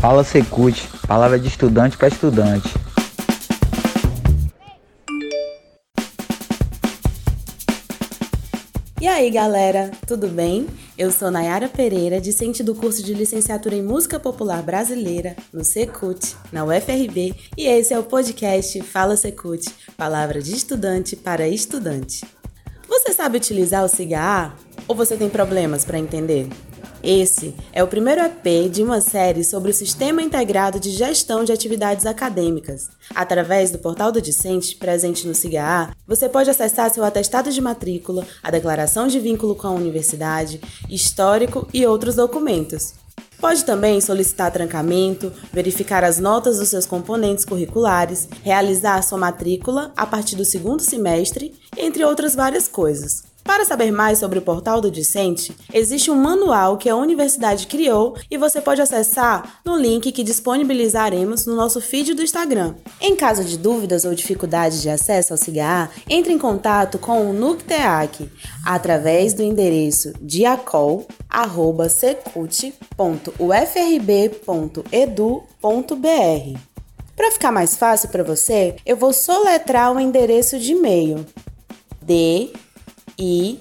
Fala Secute, palavra de estudante para estudante. E aí, galera, tudo bem? Eu sou Nayara Pereira, discente do curso de Licenciatura em Música Popular Brasileira no Secult, na UFRB, e esse é o podcast Fala Secult, palavra de estudante para estudante. Você sabe utilizar o SIGA ou você tem problemas para entender? Esse é o primeiro EP de uma série sobre o Sistema Integrado de Gestão de Atividades Acadêmicas. Através do portal do discente, presente no SIGA, você pode acessar seu atestado de matrícula, a declaração de vínculo com a universidade, histórico e outros documentos. Pode também solicitar trancamento, verificar as notas dos seus componentes curriculares, realizar sua matrícula a partir do segundo semestre, entre outras várias coisas. Para saber mais sobre o portal do discente, existe um manual que a universidade criou e você pode acessar no link que disponibilizaremos no nosso feed do Instagram. Em caso de dúvidas ou dificuldades de acesso ao CIGA, entre em contato com o NUCTEAC através do endereço diacol@secult.ufrb.edu.br. Para ficar mais fácil para você, eu vou soletrar o endereço de e-mail: d I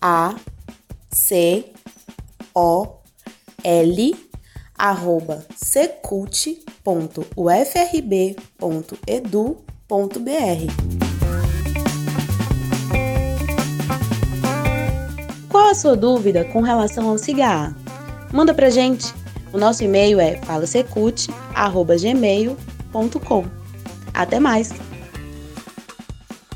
A C O L arroba secult.ufrb.edu.br. Qual a sua dúvida com relação ao cigarro? Manda pra gente. O nosso e-mail é falasecult@gmail.com. Até mais!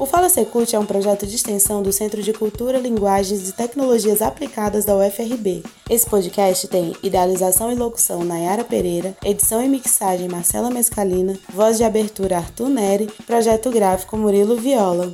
O Fala Secult é um projeto de extensão do Centro de Cultura, Linguagens e Tecnologias Aplicadas da UFRB. Esse podcast tem idealização e locução Nayara Pereira, edição e mixagem Marcela Mescalina, voz de abertura Arthur Neri, projeto gráfico Murilo Viola.